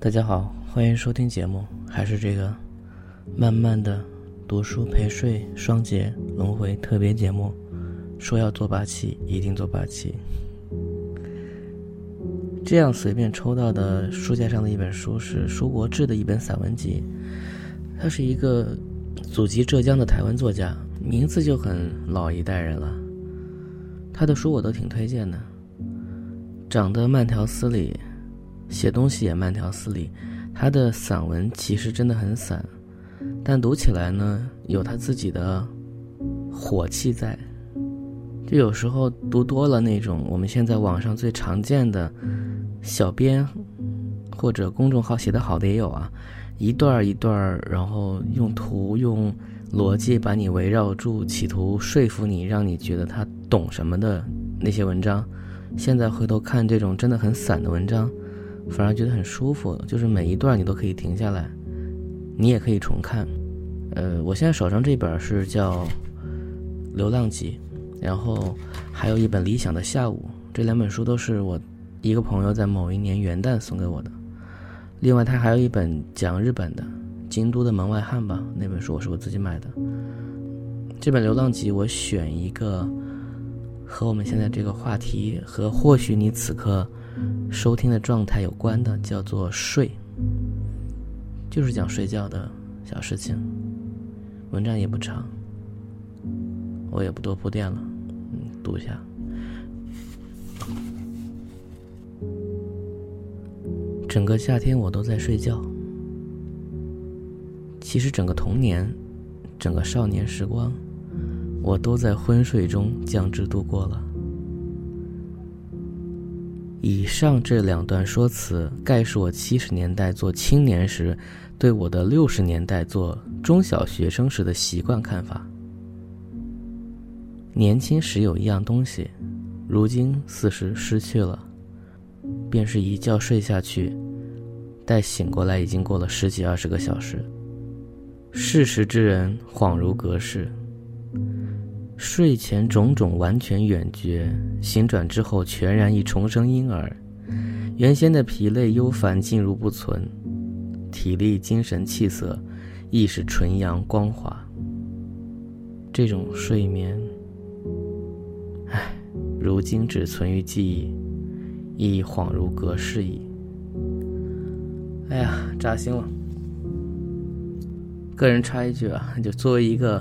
大家好，欢迎收听节目，还是这个慢慢的读书陪睡双节轮回特别节目。说要做八期，一定做八期。这样随便抽到的书架上的一本书是《书国志》的一本散文集，他是一个祖籍浙江的台湾作家，名字就很老一代人了。他的书我都挺推荐的，长得慢条斯理。写东西也慢条斯理，他的散文其实真的很散，但读起来呢有他自己的火气在。就有时候读多了那种我们现在网上最常见的小编或者公众号写的好的也有啊，一段一段，然后用图用逻辑把你围绕住，企图说服你，让你觉得他懂什么的那些文章。现在回头看这种真的很散的文章。反而觉得很舒服，就是每一段你都可以停下来，你也可以重看。呃，我现在手上这本是叫《流浪集》，然后还有一本《理想的下午》，这两本书都是我一个朋友在某一年元旦送给我的。另外，他还有一本讲日本的《京都的门外汉》吧，那本书我是我自己买的。这本《流浪集》，我选一个和我们现在这个话题和或许你此刻。收听的状态有关的叫做睡，就是讲睡觉的小事情。文章也不长，我也不多铺垫了，嗯，读一下。整个夏天我都在睡觉，其实整个童年，整个少年时光，我都在昏睡中将之度过了。以上这两段说辞，概述我七十年代做青年时，对我的六十年代做中小学生时的习惯看法。年轻时有一样东西，如今似是失去了，便是一觉睡下去，待醒过来已经过了十几二十个小时。世时之人恍如隔世。睡前种种完全远绝，醒转之后全然已重生婴儿，原先的疲累忧烦尽如不存，体力精神气色亦是纯阳光滑。这种睡眠，唉，如今只存于记忆，亦恍如隔世矣。哎呀，扎心了。个人插一句啊，就作为一个。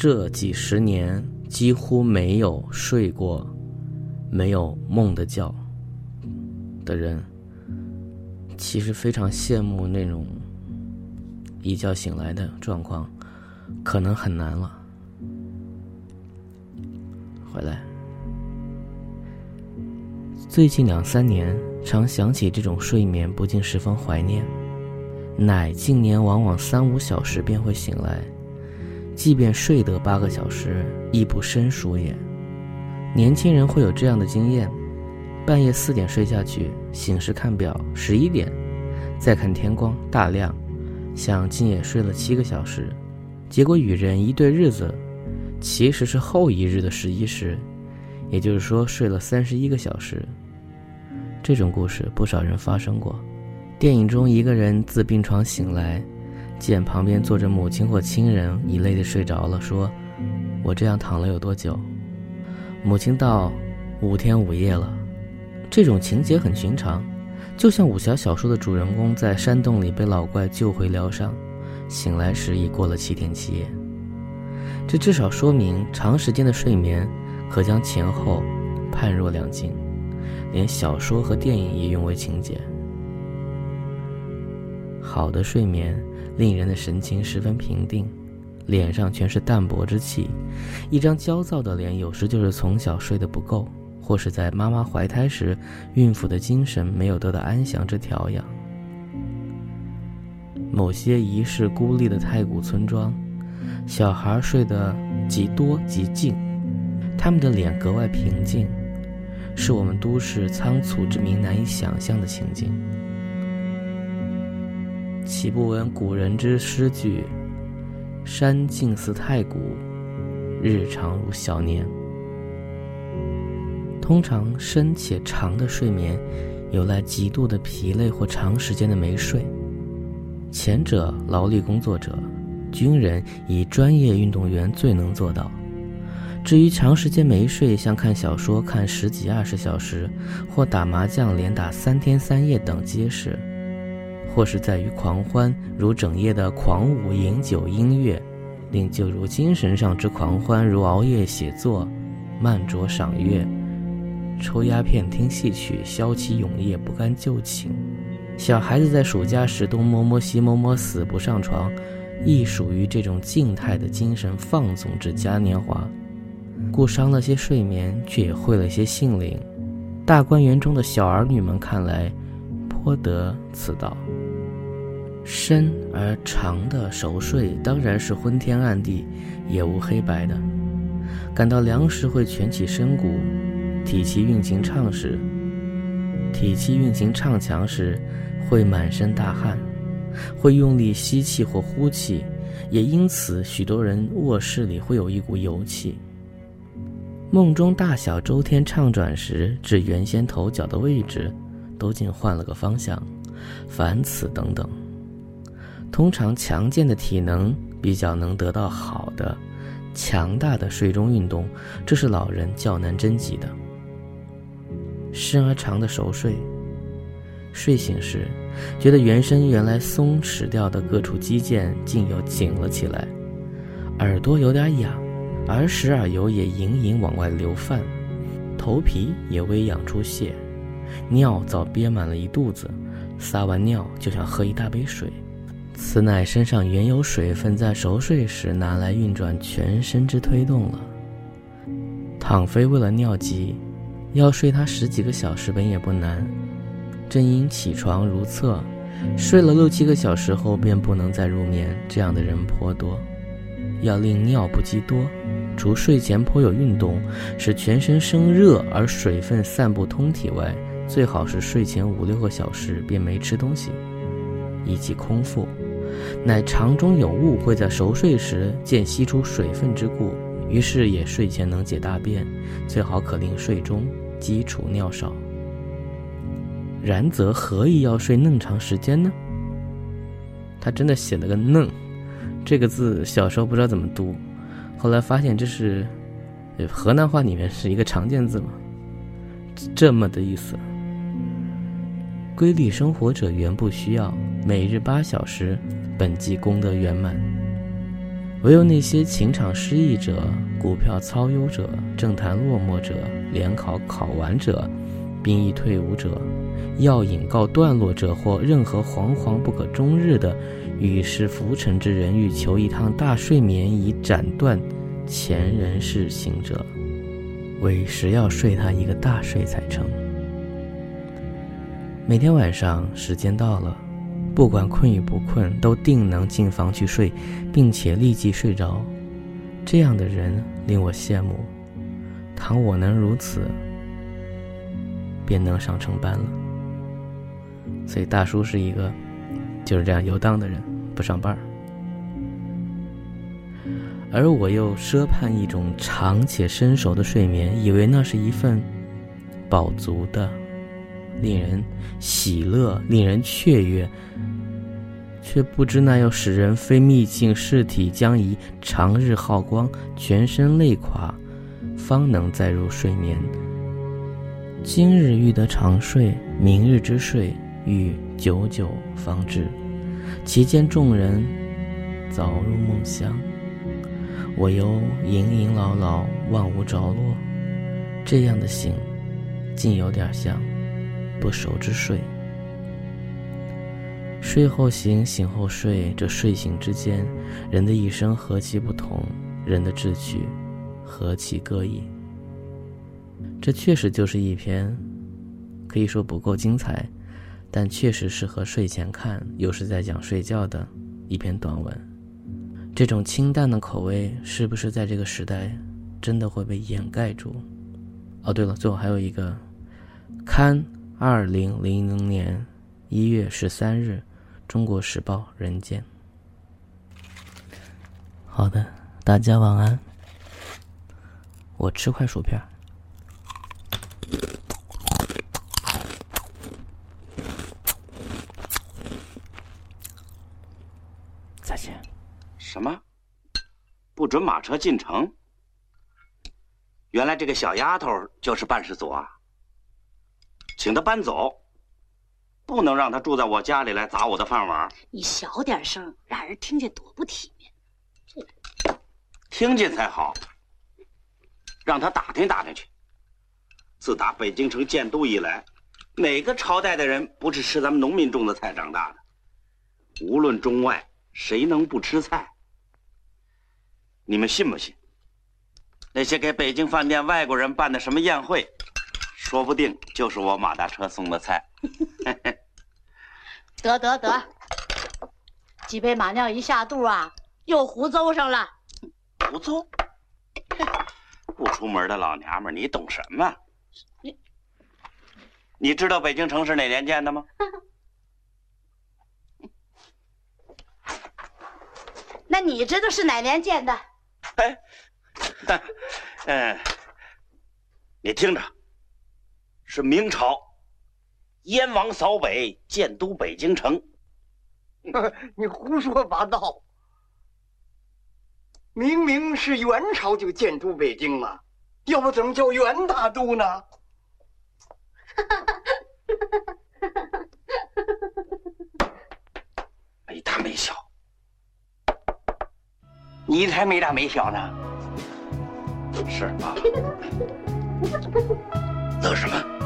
这几十年几乎没有睡过、没有梦的觉的人，其实非常羡慕那种一觉醒来的状况，可能很难了。回来，最近两三年常想起这种睡眠，不禁十分怀念。乃近年往往三五小时便会醒来。即便睡得八个小时，亦不生疏也。年轻人会有这样的经验：半夜四点睡下去，醒时看表十一点，再看天光大亮，想今夜睡了七个小时，结果与人一对日子，其实是后一日的十一时，也就是说睡了三十一个小时。这种故事不少人发生过。电影中一个人自病床醒来。见旁边坐着母亲或亲人，已累得睡着了，说：“我这样躺了有多久？”母亲道：“五天五夜了。”这种情节很寻常，就像武侠小说的主人公在山洞里被老怪救回疗伤，醒来时已过了七天七夜。这至少说明长时间的睡眠可将前后判若两境，连小说和电影也用为情节。好的睡眠。令人的神情十分平定，脸上全是淡泊之气。一张焦躁的脸，有时就是从小睡得不够，或是在妈妈怀胎时，孕妇的精神没有得到安详之调养。某些遗世孤立的太古村庄，小孩睡得极多极静，他们的脸格外平静，是我们都市仓促之民难以想象的情景。岂不闻古人之诗句：“山静似太古，日长如小年。”通常深且长的睡眠，有赖极度的疲累或长时间的没睡。前者，劳力工作者、军人以专业运动员最能做到。至于长时间没睡，像看小说看十几二十小时，或打麻将连打三天三夜等皆是；或是在于狂欢，如整夜的狂舞、饮酒、音乐，令就如精神上之狂欢，如熬夜写作、慢酌赏月、抽鸦片、听戏曲、消其永夜，不甘就寝。小孩子在暑假时东摸摸西摸摸，死不上床，亦属于这种静态的精神放纵之嘉年华。故伤了些睡眠，却也会了些性灵。大观园中的小儿女们看来，颇得此道。深而长的熟睡，当然是昏天暗地，也无黑白的。感到凉时会蜷起身骨，体气运行畅时，体气运行畅强时，会满身大汗，会用力吸气或呼气，也因此许多人卧室里会有一股油气。梦中大小周天畅转时，至原先头脚的位置，都竟换了个方向。凡此等等，通常强健的体能比较能得到好的、强大的睡中运动，这是老人较难侦及的。深而长的熟睡，睡醒时，觉得原身原来松弛掉的各处肌腱竟又紧了起来，耳朵有点痒。而时耳油也隐隐往外流泛，头皮也微痒出血，尿早憋满了一肚子，撒完尿就想喝一大杯水。此乃身上原有水分在熟睡时拿来运转全身之推动了。倘非为了尿急，要睡他十几个小时本也不难。正因起床如厕，睡了六七个小时后便不能再入眠，这样的人颇多。要令尿不积多。除睡前颇有运动，使全身生热而水分散布通体外，最好是睡前五六个小时便没吃东西，以及空腹，乃肠中有物会在熟睡时见吸出水分之故，于是也睡前能解大便，最好可令睡中基础尿少。然则何以要睡嫩长时间呢？他真的写了个嫩，这个字小时候不知道怎么读。后来发现这是，河南话里面是一个常见字嘛，这么的意思。规律生活者原不需要，每日八小时，本即功德圆满。唯有那些情场失意者、股票操忧者、政坛落寞者、联考考完者、兵役退伍者、药引告段落者，或任何惶惶不可终日的。与世浮沉之人欲求一趟大睡眠以斩断前人世行者，为实要睡他一个大睡才成。每天晚上时间到了，不管困与不困，都定能进房去睡，并且立即睡着。这样的人令我羡慕。倘我能如此，便能上成班了。所以大叔是一个。就是这样游荡的人，不上班而我又奢盼一种长且深熟的睡眠，以为那是一份饱足的、令人喜乐、令人雀跃，却不知那要使人非秘境尸体将以长日耗光，全身累垮，方能再入睡眠。今日欲得长睡，明日之睡。欲久久方至，其间众人早入梦乡，我犹隐隐劳劳，望无着落。这样的醒，竟有点像不熟之睡。睡后醒，醒后睡，这睡醒之间，人的一生何其不同，人的志趣何其各异。这确实就是一篇，可以说不够精彩。但确实适合睡前看，又是在讲睡觉的一篇短文。这种清淡的口味，是不是在这个时代真的会被掩盖住？哦，对了，最后还有一个，刊二零零零年一月十三日，《中国时报人间。好的大家晚安。我吃块薯片再见。什么？不准马车进城？原来这个小丫头就是办事组啊。请她搬走。不能让他住在我家里来砸我的饭碗。你小点声，让人听见多不体面。这听见才好，让他打听打听去。自打北京城建都以来，哪个朝代的人不是吃咱们农民种的菜长大的？无论中外，谁能不吃菜？你们信不信？那些给北京饭店外国人办的什么宴会，说不定就是我马大车送的菜。得得得，几杯马尿一下肚啊，又胡诌上了。胡诌？不出门的老娘们，你懂什么？你你知道北京城是哪年建的吗？那你知道是哪年建的？哎。嗯，你听着，是明朝燕王扫北，建都北京城。你胡说八道！明明是元朝就建都北京了，要不怎么叫元大都呢？没大没小，你才没大没小呢！是啊，乐什么？